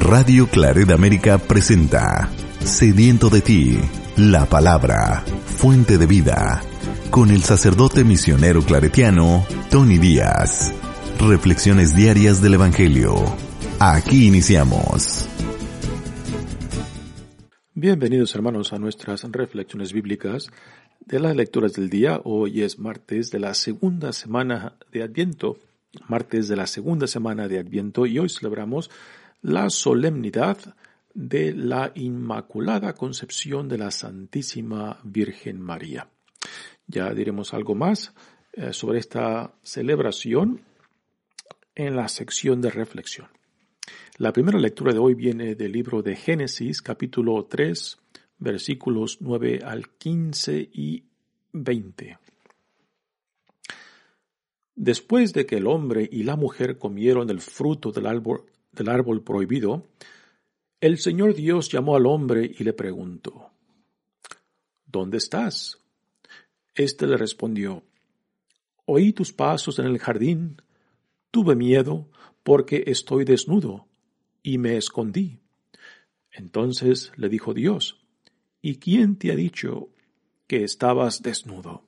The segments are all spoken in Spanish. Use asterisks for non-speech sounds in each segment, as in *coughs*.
Radio Claret América presenta Sediento de ti, la palabra, fuente de vida, con el sacerdote misionero claretiano Tony Díaz. Reflexiones diarias del Evangelio. Aquí iniciamos. Bienvenidos hermanos a nuestras reflexiones bíblicas de las lecturas del día. Hoy es martes de la segunda semana de Adviento, martes de la segunda semana de Adviento y hoy celebramos la solemnidad de la Inmaculada Concepción de la Santísima Virgen María. Ya diremos algo más eh, sobre esta celebración en la sección de reflexión. La primera lectura de hoy viene del libro de Génesis, capítulo 3, versículos 9 al 15 y 20. Después de que el hombre y la mujer comieron del fruto del árbol, del árbol prohibido, el Señor Dios llamó al hombre y le preguntó, ¿Dónde estás? Este le respondió, Oí tus pasos en el jardín, tuve miedo porque estoy desnudo y me escondí. Entonces le dijo Dios, ¿y quién te ha dicho que estabas desnudo?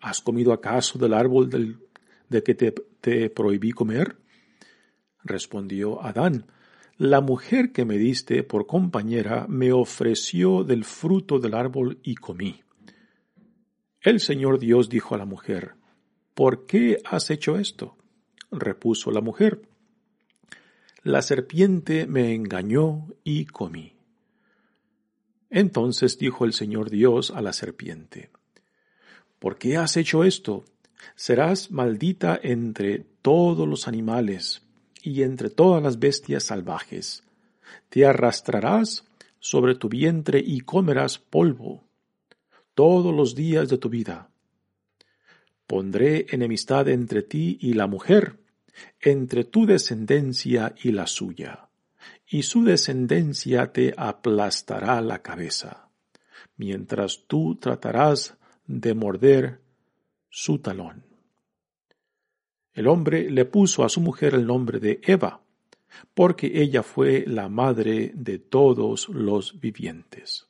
¿Has comido acaso del árbol del, de que te, te prohibí comer? Respondió Adán, la mujer que me diste por compañera me ofreció del fruto del árbol y comí. El Señor Dios dijo a la mujer, ¿Por qué has hecho esto? Repuso la mujer, La serpiente me engañó y comí. Entonces dijo el Señor Dios a la serpiente, ¿Por qué has hecho esto? Serás maldita entre todos los animales y entre todas las bestias salvajes. Te arrastrarás sobre tu vientre y comerás polvo todos los días de tu vida. Pondré enemistad entre ti y la mujer, entre tu descendencia y la suya, y su descendencia te aplastará la cabeza, mientras tú tratarás de morder su talón. El hombre le puso a su mujer el nombre de Eva, porque ella fue la madre de todos los vivientes.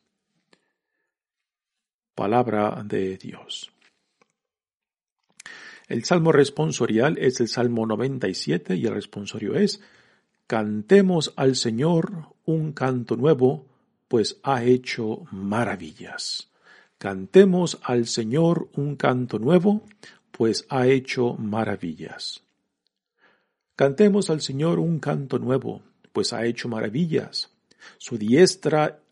Palabra de Dios. El salmo responsorial es el Salmo 97 y el responsorio es Cantemos al Señor un canto nuevo, pues ha hecho maravillas. Cantemos al Señor un canto nuevo, pues ha hecho maravillas. Cantemos al Señor un canto nuevo, pues ha hecho maravillas. Su diestra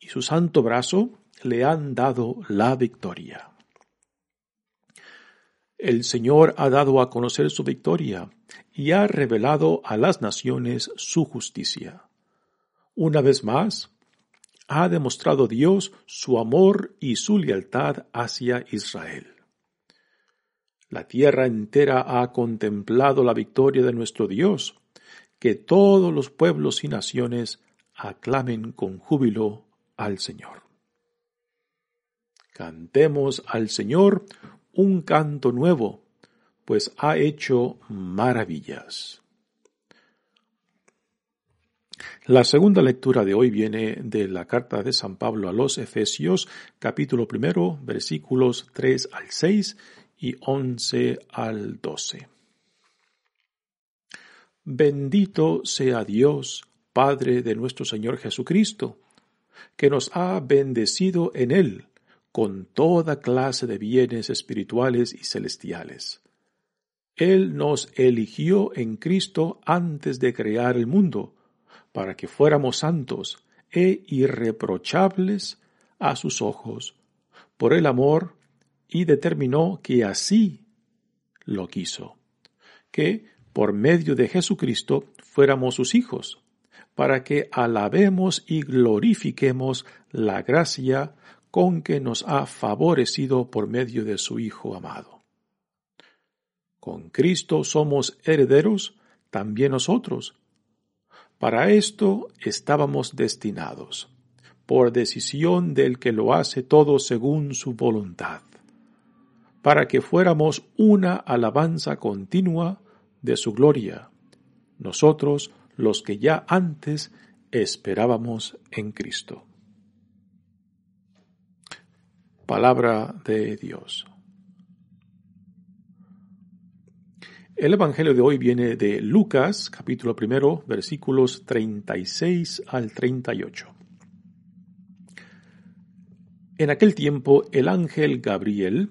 y su santo brazo le han dado la victoria. El Señor ha dado a conocer su victoria y ha revelado a las naciones su justicia. Una vez más, ha demostrado Dios su amor y su lealtad hacia Israel. La tierra entera ha contemplado la victoria de nuestro Dios. Que todos los pueblos y naciones aclamen con júbilo al Señor. Cantemos al Señor un canto nuevo, pues ha hecho maravillas. La segunda lectura de hoy viene de la carta de San Pablo a los Efesios, capítulo primero, versículos 3 al 6 y 11 al 12. Bendito sea Dios, Padre de nuestro Señor Jesucristo, que nos ha bendecido en Él con toda clase de bienes espirituales y celestiales. Él nos eligió en Cristo antes de crear el mundo, para que fuéramos santos e irreprochables a sus ojos, por el amor y determinó que así lo quiso, que por medio de Jesucristo fuéramos sus hijos, para que alabemos y glorifiquemos la gracia con que nos ha favorecido por medio de su Hijo amado. Con Cristo somos herederos también nosotros. Para esto estábamos destinados, por decisión del que lo hace todo según su voluntad para que fuéramos una alabanza continua de su gloria, nosotros los que ya antes esperábamos en Cristo. Palabra de Dios. El Evangelio de hoy viene de Lucas, capítulo primero, versículos 36 al 38. En aquel tiempo el ángel Gabriel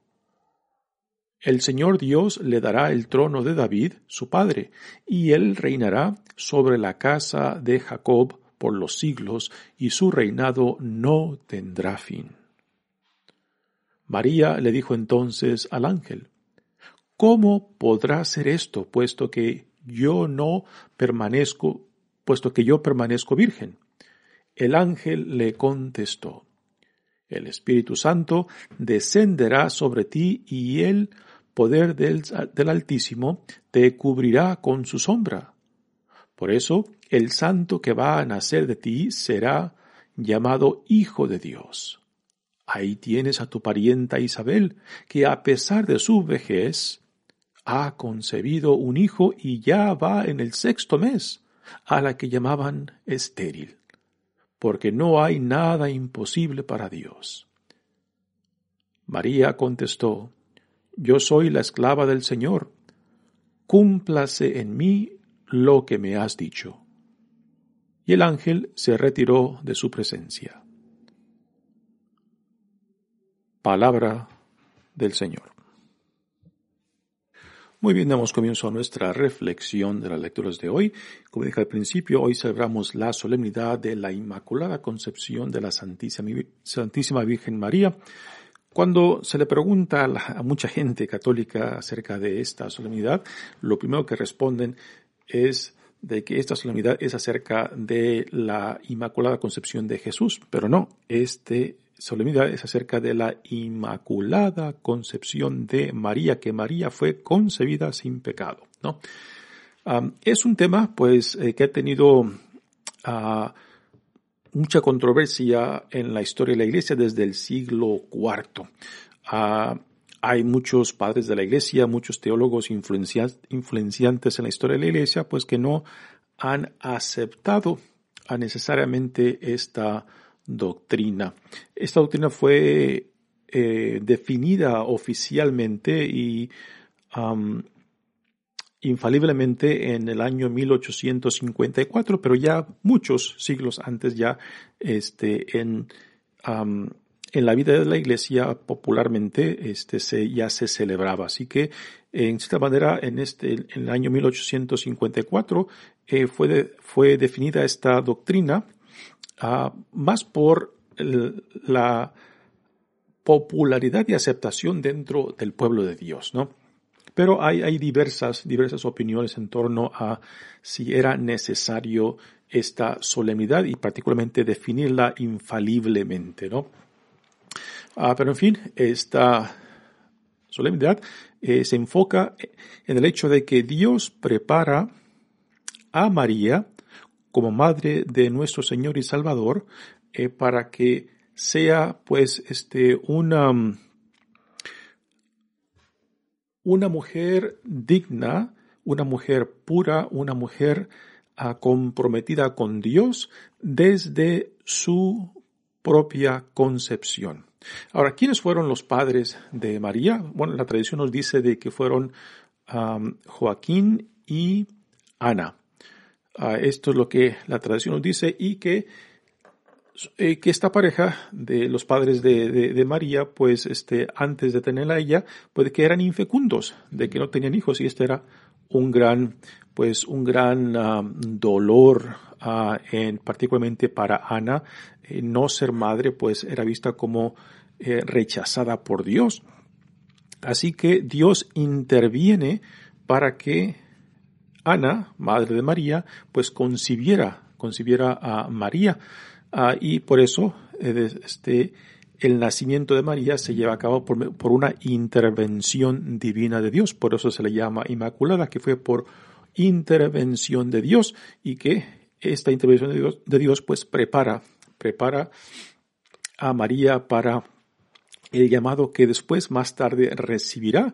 El Señor Dios le dará el trono de David, su padre, y él reinará sobre la casa de Jacob por los siglos, y su reinado no tendrá fin. María le dijo entonces al ángel, ¿Cómo podrá ser esto, puesto que yo no permanezco, puesto que yo permanezco virgen? El ángel le contestó, El Espíritu Santo descenderá sobre ti y el poder del, del Altísimo te cubrirá con su sombra. Por eso el santo que va a nacer de ti será llamado Hijo de Dios. Ahí tienes a tu parienta Isabel, que a pesar de su vejez, ha concebido un hijo y ya va en el sexto mes, a la que llamaban estéril, porque no hay nada imposible para Dios. María contestó, Yo soy la esclava del Señor, cúmplase en mí lo que me has dicho y el ángel se retiró de su presencia. Palabra del Señor. Muy bien, damos comienzo a nuestra reflexión de las lecturas de hoy. Como dije al principio, hoy celebramos la solemnidad de la Inmaculada Concepción de la Santísima, Virgen María. Cuando se le pregunta a mucha gente católica acerca de esta solemnidad, lo primero que responden es de que esta solemnidad es acerca de la Inmaculada Concepción de Jesús, pero no, esta solemnidad es acerca de la Inmaculada Concepción de María, que María fue concebida sin pecado, ¿no? es un tema, pues, eh, que ha tenido ah, mucha controversia en la historia de la Iglesia desde el siglo IV. Hay muchos padres de la iglesia, muchos teólogos influenciantes en la historia de la iglesia, pues que no han aceptado necesariamente esta doctrina. Esta doctrina fue eh, definida oficialmente y infaliblemente en el año 1854, pero ya muchos siglos antes ya este, en en la vida de la iglesia popularmente este se ya se celebraba. Así que en cierta manera en este en el año 1854 eh, fue fue definida esta doctrina uh, más por la popularidad y aceptación dentro del pueblo de Dios no pero hay, hay diversas, diversas opiniones en torno a si era necesario esta solemnidad y particularmente definirla infaliblemente, ¿no? Ah, pero en fin, esta solemnidad eh, se enfoca en el hecho de que Dios prepara a María como madre de nuestro Señor y Salvador eh, para que sea pues este una una mujer digna, una mujer pura, una mujer ah, comprometida con Dios desde su propia concepción. Ahora, ¿quiénes fueron los padres de María? Bueno, la tradición nos dice de que fueron Joaquín y Ana. Ah, esto es lo que la tradición nos dice y que eh, que esta pareja de los padres de, María, pues este, antes de tenerla a ella, pues que eran infecundos, de que no tenían hijos y este era un gran, pues un gran ah, dolor, uh, en, particularmente para Ana, eh, no ser madre, pues era vista como eh, rechazada por Dios. Así que Dios interviene para que Ana, madre de María, pues concibiera, concibiera a María. Ah, y por eso eh, este, el nacimiento de María se lleva a cabo por, por, una intervención divina de Dios. Por eso se le llama Inmaculada, que fue por intervención de Dios y que esta intervención de Dios, de Dios pues prepara, prepara a María para el llamado que después más tarde recibirá,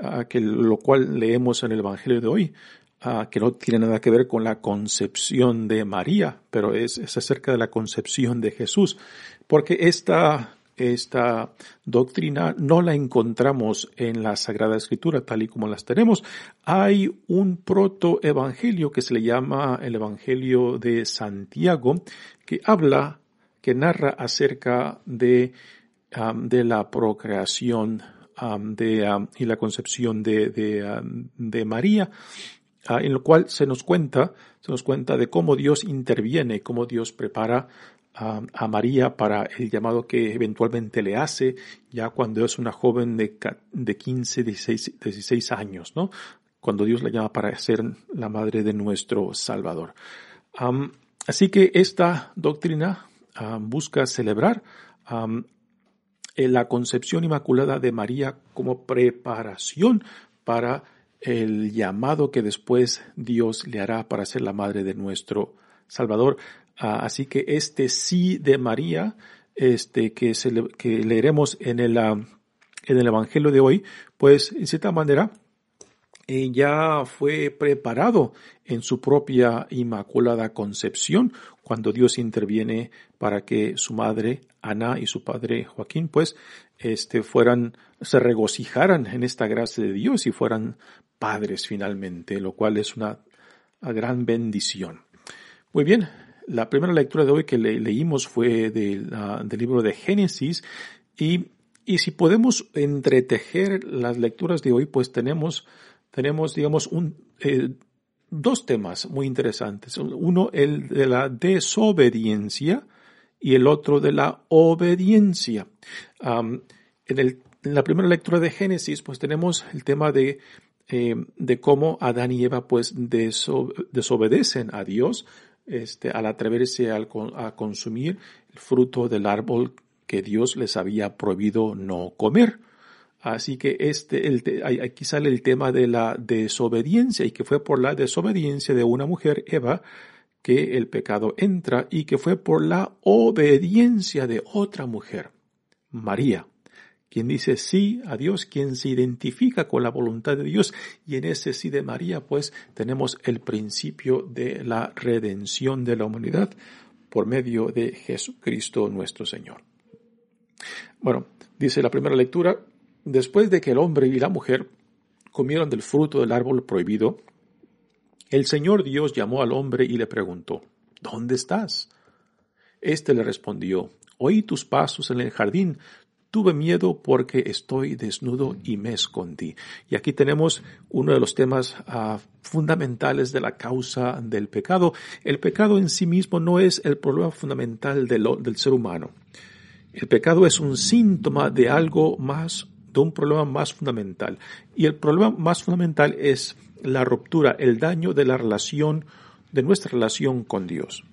ah, que lo cual leemos en el Evangelio de hoy, Ah, que no tiene nada que ver con la concepción de María, pero es, acerca de la concepción de Jesús, porque esta, esta doctrina no la encontramos en la Sagrada Escritura tal y como las tenemos. Hay un protoevangelio que se le llama el Evangelio de Santiago, que habla, que narra acerca de, de la procreación de, y la concepción de, de, de María. Ah, en lo cual se nos cuenta, se nos cuenta de cómo Dios interviene, cómo Dios prepara a María para el llamado que eventualmente le hace ya cuando es una joven de, de 15, 16, 16 años, ¿no? Cuando Dios la llama para ser la madre de nuestro Salvador. así que esta doctrina busca celebrar la concepción inmaculada de María como preparación para el llamado que después Dios le hará para ser la madre de nuestro Salvador. Ah, así que este sí de María, este que, que leeremos en el, ah, en el Evangelio de hoy, pues en cierta manera ya fue preparado en su propia inmaculada concepción cuando Dios interviene para que su madre Ana y su padre Joaquín pues este fueran se regocijaran en esta gracia de Dios y fueran padres finalmente, lo cual es una, gran bendición. Muy bien, la primera lectura de hoy que leímos fue del libro de Génesis y, y, si podemos entretejer las lecturas de hoy, pues tenemos, tenemos digamos, eh, dos temas muy interesantes. Uno, el de la desobediencia y el otro de la obediencia. en, el, en la primera lectura de Génesis, pues tenemos el tema de eh, de cómo Adán y Eva pues desobedecen a Dios este, al atreverse a consumir el fruto del árbol que Dios les había prohibido no comer. Así que este, el, aquí sale el tema de la desobediencia y que fue por la desobediencia de una mujer, Eva, que el pecado entra y que fue por la obediencia de otra mujer, María quien dice sí a Dios, quien se identifica con la voluntad de Dios. Y en ese sí de María, pues tenemos el principio de la redención de la humanidad por medio de Jesucristo nuestro Señor. Bueno, dice la primera lectura, después de que el hombre y la mujer comieron del fruto del árbol prohibido, el Señor Dios llamó al hombre y le preguntó, ¿Dónde estás? Este le respondió, Oí tus pasos en el jardín, Tuve miedo porque estoy desnudo y me escondí. Y aquí tenemos uno de los temas ah, fundamentales de la causa del pecado. El pecado en sí mismo no es el problema fundamental del ser humano. El pecado es un síntoma de algo más, de un problema más fundamental. Y el problema más fundamental es la ruptura, el daño de la relación, de nuestra relación con Dios.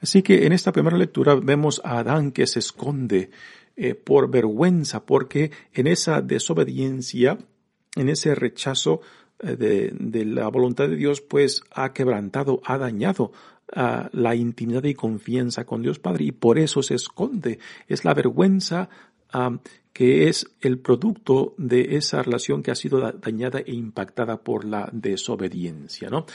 Así que en esta primera lectura vemos a Adán que se esconde eh, por vergüenza, porque en esa desobediencia, en ese rechazo eh, de, la voluntad de Dios, pues ha quebrantado, ha dañado ah, la intimidad y confianza con Dios Padre y por eso se esconde. Es la vergüenza ah, que es el producto de esa relación que ha sido dañada e impactada por la desobediencia, ¿no?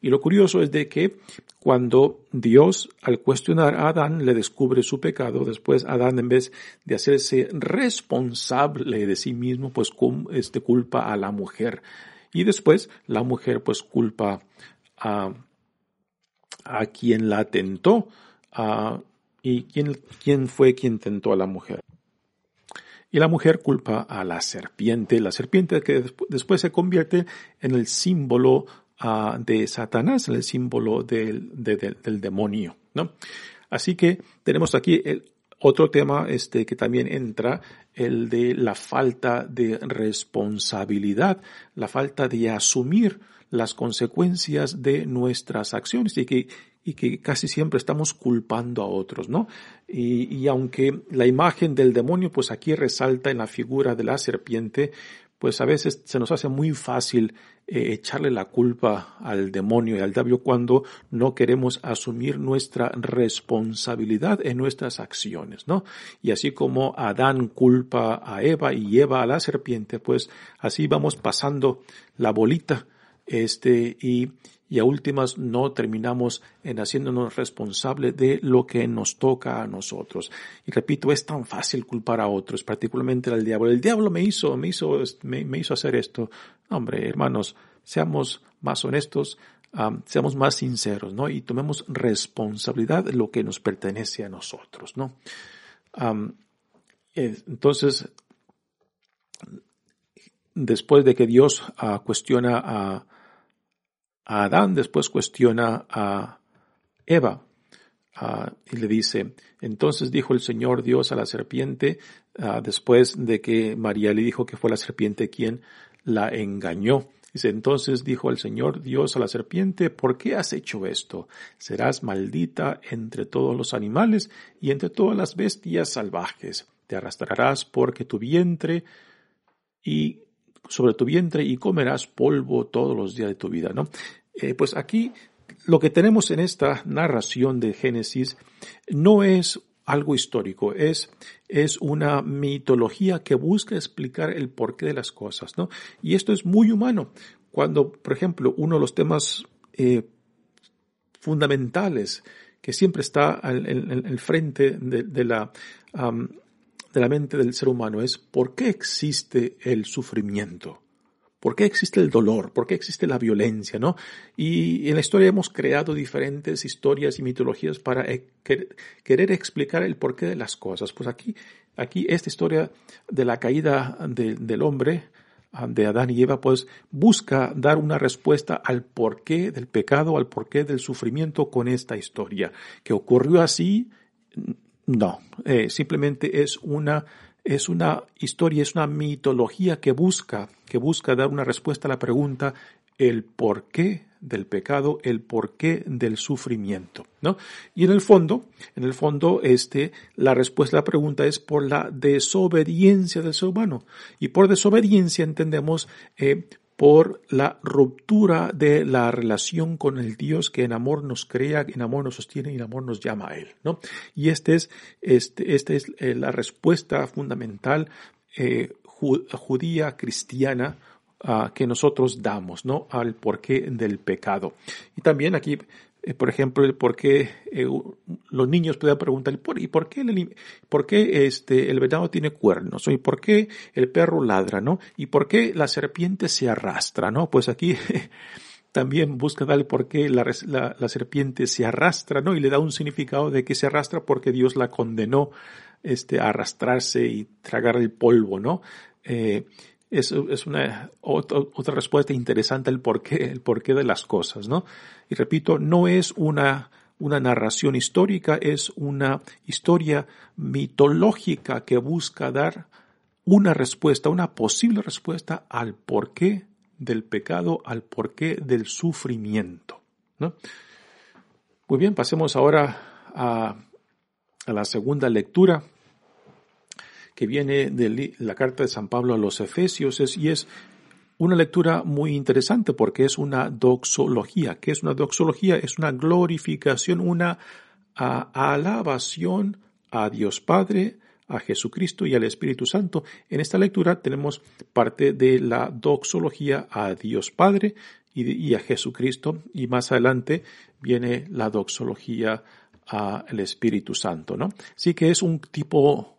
Y lo curioso es de que cuando Dios, al cuestionar a Adán, le descubre su pecado, después Adán, en vez de hacerse responsable de sí mismo, pues este, culpa a la mujer. Y después la mujer, pues culpa a, a quien la tentó, a, ¿Y quién, quién fue quien tentó a la mujer? Y la mujer culpa a la serpiente, la serpiente que después se convierte en el símbolo uh, de Satanás, en el símbolo del, demonio, ¿no? Así que tenemos aquí otro tema este, que también entra, el de la falta de responsabilidad, la falta de asumir las consecuencias de nuestras acciones y que, y que casi siempre estamos culpando a otros, ¿no? Y, y aunque la imagen del demonio, pues aquí resalta en la figura de la serpiente, pues a veces se nos hace muy fácil eh, echarle la culpa al demonio y al diablo cuando no queremos asumir nuestra responsabilidad en nuestras acciones, ¿no? Y así como Adán culpa a Eva y Eva a la serpiente, pues así vamos pasando la bolita, este, y, y a últimas no terminamos en haciéndonos responsable de lo que nos toca a nosotros. Y repito, es tan fácil culpar a otros, particularmente al diablo. El diablo me hizo, me hizo, me, hizo hacer esto. Hombre, hermanos, seamos más honestos, seamos más sinceros, ¿no? Y tomemos responsabilidad de lo que nos pertenece a nosotros, ¿no? entonces, después de que Dios ah, cuestiona a, Adán, después cuestiona a Eva y le dice, entonces dijo el Señor Dios a la serpiente, después de que María le dijo que fue la serpiente quien la engañó. Dice, entonces dijo el Señor Dios a la serpiente, ¿por qué has hecho esto? Serás maldita entre todos los animales y entre todas las bestias salvajes. Te arrastrarás porque tu vientre y sobre tu vientre y comerás polvo todos los días de tu vida, ¿no? Eh, pues aquí lo que tenemos en esta narración de Génesis no es algo histórico, es, es una mitología que busca explicar el porqué de las cosas, ¿no? Y esto es muy humano. Cuando, por ejemplo, uno de los temas eh, fundamentales que siempre está en el frente de, la, de la mente del ser humano es ¿por qué existe el sufrimiento? ¿Por qué existe el dolor? ¿Por qué existe la violencia? ¿no? Y en la historia hemos creado diferentes historias y mitologías para eh, querer explicar el porqué de las cosas. Pues aquí, aquí esta historia de la caída del hombre, ah, de Adán y Eva, pues busca dar una respuesta al porqué del pecado, al porqué del sufrimiento con esta historia. ¿Que ocurrió así? No, eh, simplemente es una es una historia, es una mitología que busca, que busca dar una respuesta a la pregunta el porqué del pecado, el porqué del sufrimiento, ¿no? Y en el fondo, en el fondo, este, la respuesta a la pregunta es por la desobediencia del ser humano. Y por desobediencia entendemos eh, por la ruptura de la relación con el Dios que en amor nos crea, en amor nos sostiene y en amor nos llama a Él, ¿no? Y este es, este, esta es eh, la respuesta fundamental eh, judía cristiana ah, que nosotros damos, ¿no? Al porqué del pecado. Y también aquí eh, por ejemplo, por qué eh, los niños pueden preguntar, ¿y por qué, el, por qué este, el venado tiene cuernos? ¿Y por qué el perro ladra? ¿no? ¿Y por qué la serpiente se arrastra? ¿no? Pues aquí *laughs* también busca darle por qué la, la, serpiente se arrastra, ¿no? Y le da un significado de que se arrastra porque Dios la condenó este, a arrastrarse y tragar el polvo, ¿no? Eh, es, es una otra, respuesta interesante el porqué, el porqué de las cosas, ¿no? Y repito, no es una, una narración histórica, es una historia mitológica que busca dar una respuesta, una posible respuesta al porqué del pecado, al porqué del sufrimiento, ¿no? Muy bien, pasemos ahora a, a la segunda lectura que viene de la carta de San Pablo a los Efesios es, y es una lectura muy interesante porque es una doxología. ¿Qué es una doxología? Es una glorificación, una alabación a Dios Padre, a Jesucristo y al Espíritu Santo. En esta lectura tenemos parte de la doxología a Dios Padre y, a Jesucristo y más adelante viene la doxología al Espíritu Santo, ¿no? Así que es un tipo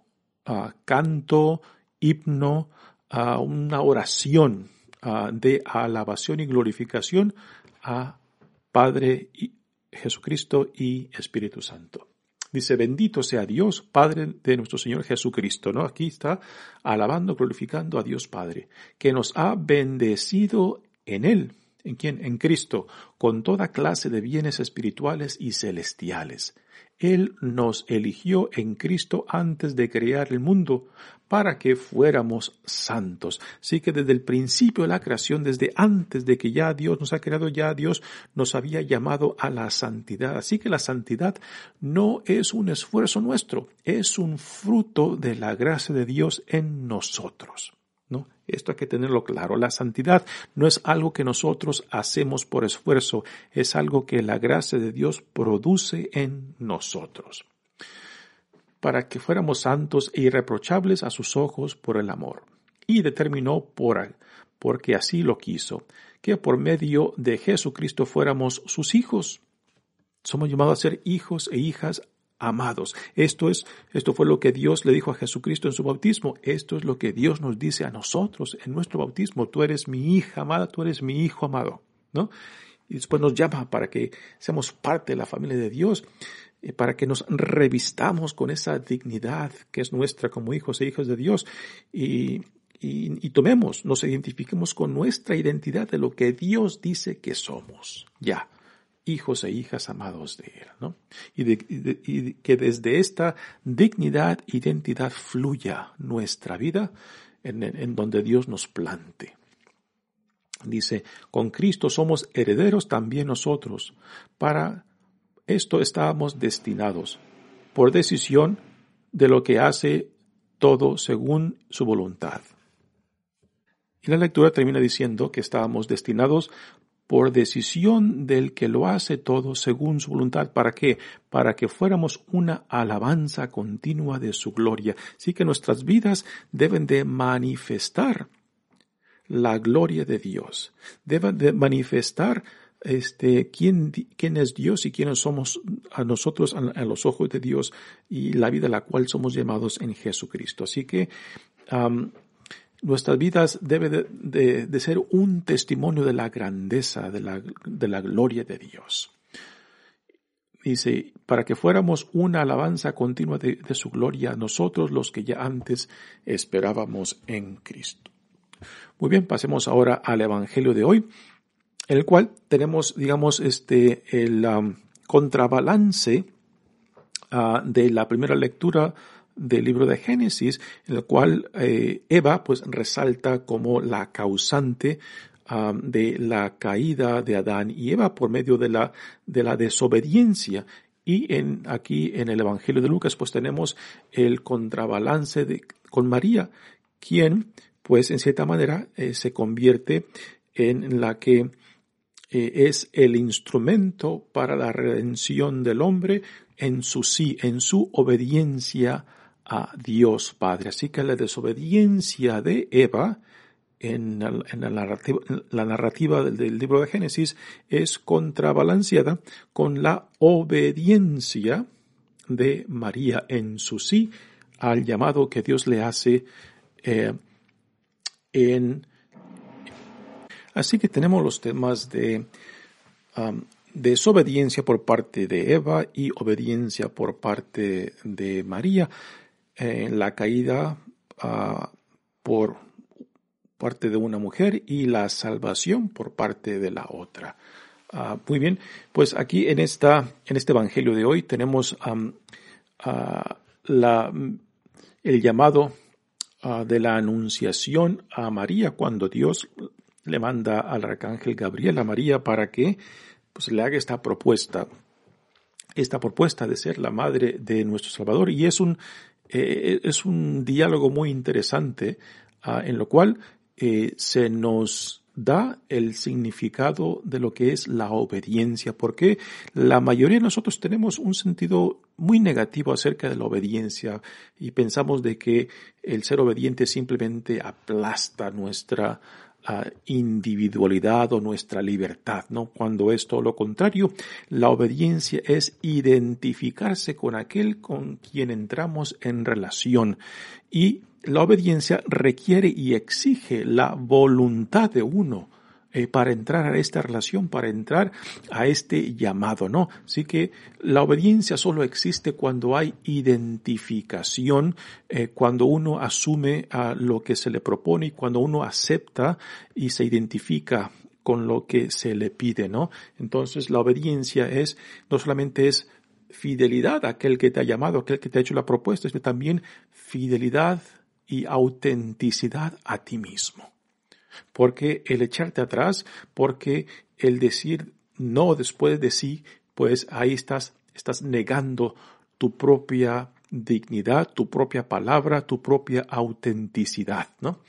canto, himno, una oración de alabación y glorificación a Padre Jesucristo y Espíritu Santo. Dice, bendito sea Dios, Padre de nuestro Señor Jesucristo, ¿no? Aquí está alabando, glorificando a Dios Padre, que nos ha bendecido en Él. ¿En quién? En Cristo, con toda clase de bienes espirituales y celestiales él nos eligió en Cristo antes de crear el mundo para que fuéramos santos. Así que desde el principio de la creación, desde antes de que ya Dios nos ha creado, ya Dios nos había llamado a la santidad. Así que la santidad no es un esfuerzo nuestro, es un fruto de la gracia de Dios en nosotros. Esto hay que tenerlo claro. La santidad no es algo que nosotros hacemos por esfuerzo, es algo que la gracia de Dios produce en nosotros. Para que fuéramos santos e irreprochables a sus ojos por el amor. Y determinó por, porque así lo quiso, que por medio de Jesucristo fuéramos sus hijos. Somos llamados a ser hijos e hijas amados. Esto es, esto fue lo que Dios le dijo a Jesucristo en su bautismo. Esto es lo que Dios nos dice a nosotros en nuestro bautismo. Tú eres mi hija amada, tú eres mi hijo amado, ¿no? Y después nos llama para que seamos parte de la familia de Dios, y para que nos revistamos con esa dignidad que es nuestra como hijos e hijas de Dios y, y, y tomemos, nos identifiquemos con nuestra identidad de lo que Dios dice que somos. Ya hijos e hijas amados de Él, ¿no? Y, que desde esta dignidad, identidad fluya nuestra vida en, en donde Dios nos plante. Dice, con Cristo somos herederos también nosotros. Para esto estábamos destinados, por decisión de lo que hace todo según su voluntad. Y la lectura termina diciendo que estábamos destinados por decisión del que lo hace todo según su voluntad. ¿Para qué? Para que fuéramos una alabanza continua de su gloria. Así que nuestras vidas deben de manifestar la gloria de Dios. Deben de manifestar este, quién, quién es Dios y quiénes somos a nosotros a, los ojos de Dios y la vida a la cual somos llamados en Jesucristo. Así que Nuestras vidas deben de, ser un testimonio de la grandeza, de la, de la gloria de Dios. Dice, para que fuéramos una alabanza continua de, de, su gloria, nosotros los que ya antes esperábamos en Cristo. Muy bien, pasemos ahora al Evangelio de hoy, en el cual tenemos, digamos, este, el um, contrabalance uh, de la primera lectura del libro de Génesis, en el cual eh, Eva pues resalta como la causante de la caída de Adán y Eva por medio de la, de la desobediencia. Y en, aquí en el Evangelio de Lucas pues tenemos el contrabalance con María, quien pues en cierta manera eh, se convierte en la que eh, es el instrumento para la redención del hombre en su sí, en su obediencia a Dios Padre. Así que la desobediencia de Eva en, la, narrativa, del, libro de Génesis es contrabalanceada con la obediencia de María en su sí al llamado que Dios le hace eh, en... Así que tenemos los temas de um, desobediencia por parte de Eva y obediencia por parte de María en la caída ah, por parte de una mujer y la salvación por parte de la otra. Ah, muy bien, pues aquí en esta, en este evangelio de hoy tenemos ah, el llamado de la anunciación a María cuando Dios le manda al arcángel Gabriel a María para que pues, le haga esta propuesta, esta propuesta de ser la madre de nuestro Salvador. Y es un eh, es un diálogo muy interesante ah, en lo cual eh, se nos da el significado de lo que es la obediencia, porque la mayoría de nosotros tenemos un sentido muy negativo acerca de la obediencia y pensamos de que el ser obediente simplemente aplasta nuestra individualidad o nuestra libertad, ¿no? Cuando es todo lo contrario, la obediencia es identificarse con aquel con quien entramos en relación y la obediencia requiere y exige la voluntad de uno eh, para entrar a esta relación, para entrar a este llamado, ¿no? Así que la obediencia solo existe cuando hay identificación, eh, cuando uno asume a lo que se le propone y cuando uno acepta y se identifica con lo que se le pide, ¿no? Entonces la obediencia es, no solamente es fidelidad a aquel que te ha llamado, aquel que te ha hecho la propuesta, sino también fidelidad y autenticidad a ti mismo. Porque el echarte atrás, porque el decir no después de sí, pues ahí estás, estás negando tu propia dignidad, tu propia palabra, tu propia autenticidad, ¿no?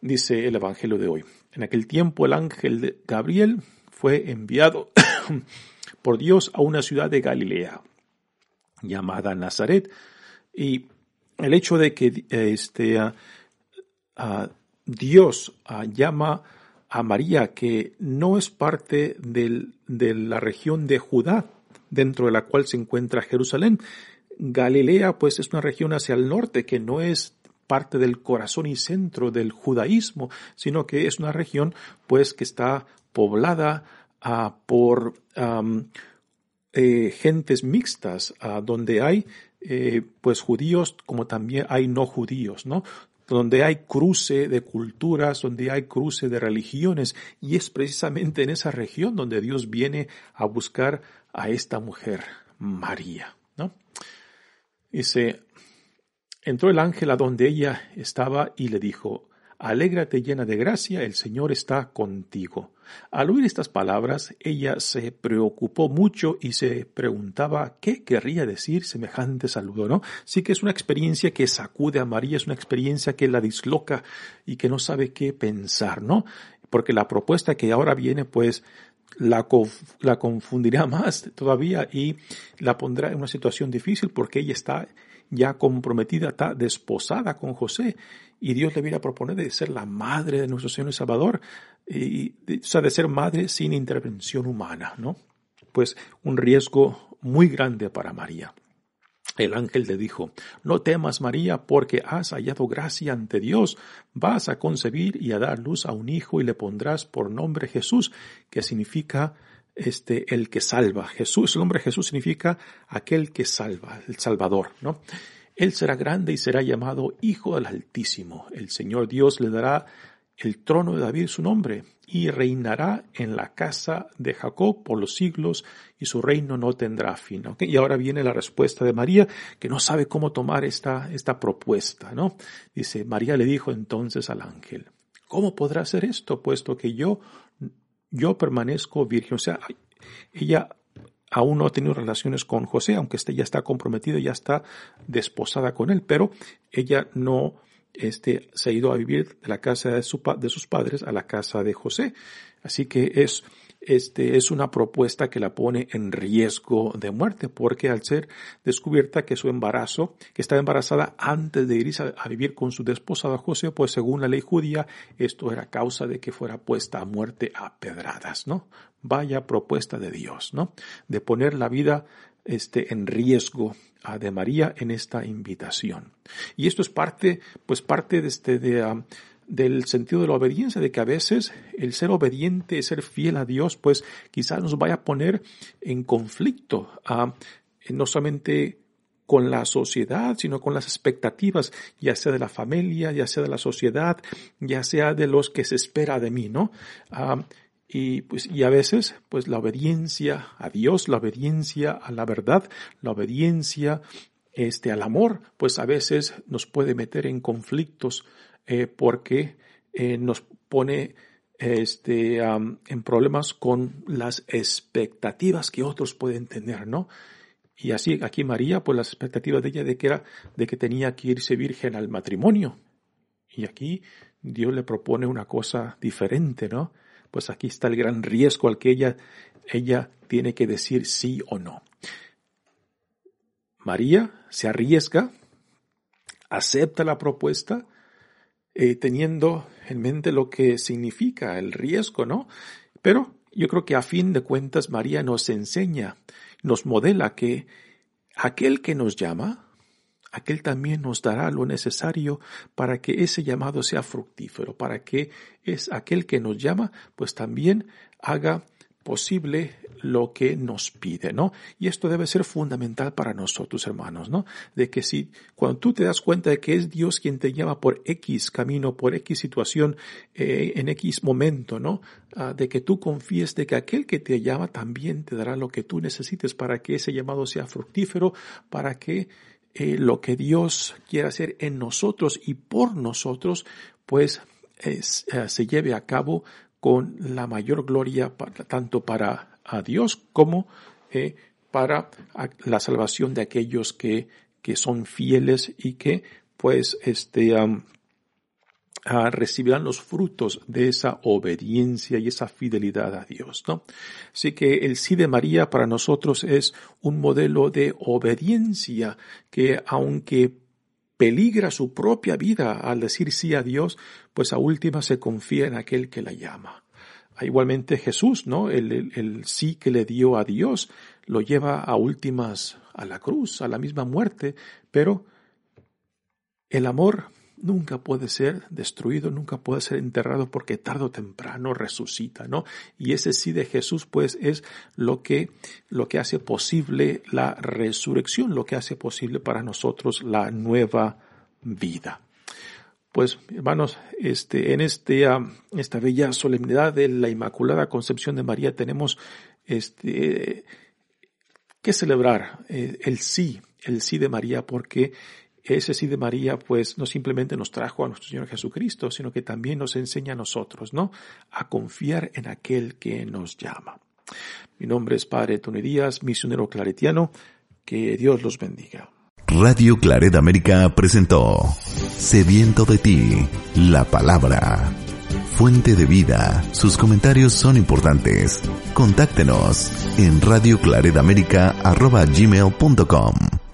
Dice el Evangelio de hoy. En aquel tiempo el ángel Gabriel fue enviado *coughs* por Dios a una ciudad de Galilea llamada Nazaret. Y el hecho de que este, Dios llama a María, que no es parte de la región de Judá, dentro de la cual se encuentra Jerusalén. Galilea, pues, es una región hacia el norte que no es parte del corazón y centro del judaísmo, sino que es una región, pues, que está poblada por eh, gentes mixtas, donde hay eh, pues judíos como también hay no judíos, ¿no? Donde hay cruce de culturas, donde hay cruce de religiones, y es precisamente en esa región donde Dios viene a buscar a esta mujer, María, ¿no? Dice, entró el ángel a donde ella estaba y le dijo, Alégrate llena de gracia, el Señor está contigo. Al oír estas palabras, ella se preocupó mucho y se preguntaba qué querría decir semejante saludo, ¿no? Sí que es una experiencia que sacude a María, es una experiencia que la disloca y que no sabe qué pensar, ¿no? Porque la propuesta que ahora viene, pues, la, la confundirá *laughs* más todavía y la pondrá en una situación difícil porque ella está ya comprometida, está desposada con José y Dios le viene a proponer de ser la madre de nuestro Señor y Salvador, y, o sea, de ser madre sin intervención humana, ¿no? Pues un riesgo muy grande para María. El ángel le dijo, no temas María, porque has hallado gracia ante Dios, vas a concebir y a dar luz a un hijo y le pondrás por nombre Jesús, que significa este, el que salva. Jesús, el nombre Jesús significa aquel que salva, el Salvador, ¿no? Él será grande y será llamado Hijo del Altísimo. El Señor Dios le dará el trono de David su nombre y reinará en la casa de Jacob por los siglos y su reino no tendrá fin. Y ahora viene la respuesta de María que no sabe cómo tomar esta, esta propuesta. ¿no? Dice, María le dijo entonces al ángel, ¿cómo podrá hacer esto puesto que yo, yo permanezco virgen? O sea, ella aún no ha tenido relaciones con José, aunque este ya está comprometido, ya está desposada con él, pero ella no este, se ha ido a vivir de la casa de sus padres a la casa de José. Así que es, este, es una propuesta que la pone en riesgo de muerte, porque al ser descubierta que su embarazo, que estaba embarazada antes de irse a, vivir con su desposada José, pues según la ley judía, esto era causa de que fuera puesta a muerte a pedradas, ¿no? Vaya propuesta de Dios, ¿no? De poner la vida este, en riesgo de María en esta invitación. Y esto es parte, pues parte de este, de, um, del sentido de la obediencia, de que a veces el ser obediente, ser fiel a Dios, pues quizás nos vaya a poner en conflicto, a, no solamente con la sociedad, sino con las expectativas, ya sea de la familia, ya sea de la sociedad, ya sea de los que se espera de mí, ¿no? y pues y a veces pues la obediencia a Dios, la obediencia a la verdad, la obediencia este al amor, pues a veces nos puede meter en conflictos eh, porque eh, nos pone este, en problemas con las expectativas que otros pueden tener, ¿no? Y así aquí María, pues las expectativas de ella de que era de que tenía que irse virgen al matrimonio. Y aquí Dios le propone una cosa diferente, ¿no? Pues aquí está el gran riesgo al que ella, ella tiene que decir sí o no. María se arriesga, acepta la propuesta, eh, teniendo en mente lo que significa el riesgo, ¿no? Pero yo creo que a fin de cuentas María nos enseña, nos modela que aquel que nos llama, aquel también nos dará lo necesario para que ese llamado sea fructífero, para que es aquel que nos llama, pues también haga posible lo que nos pide, ¿no? Y esto debe ser fundamental para nosotros, hermanos, ¿no? De que si cuando tú te das cuenta de que es Dios quien te llama por X camino, por X situación, eh, en X momento, ¿no? Ah, de que tú confíes de que aquel que te llama también te dará lo que tú necesites para que ese llamado sea fructífero, para que eh, lo que Dios quiere hacer en nosotros y por nosotros, pues eh, se lleve a cabo con la mayor gloria tanto para a Dios como eh, para la salvación de aquellos que, que son fieles y que pues este recibirán los frutos de esa obediencia y esa fidelidad a Dios, ¿no? Así que el sí de María para nosotros es un modelo de obediencia que aunque peligra su propia vida al decir sí a Dios, pues a última se confía en aquel que la llama. Igualmente Jesús, ¿no? El, el, sí que le dio a Dios lo lleva a últimas a la cruz, a la misma muerte, pero el amor nunca puede ser destruido, nunca puede ser enterrado porque tarde o temprano resucita, ¿no? Y ese sí de Jesús pues es lo que, lo que hace posible la resurrección, lo que hace posible para nosotros la nueva vida. Pues, hermanos, este, en este, esta bella solemnidad de la Inmaculada Concepción de María tenemos este, que celebrar eh, el sí, el sí de María, porque ese sí de María, pues, no simplemente nos trajo a nuestro Señor Jesucristo, sino que también nos enseña a nosotros, ¿no? A confiar en aquel que nos llama. Mi nombre es Padre Tony Díaz, misionero claretiano. Que Dios los bendiga. Radio Claret América presentó Sediento de ti, la palabra. Fuente de vida, sus comentarios son importantes. Contáctenos en radioclaredamerica.gmail.com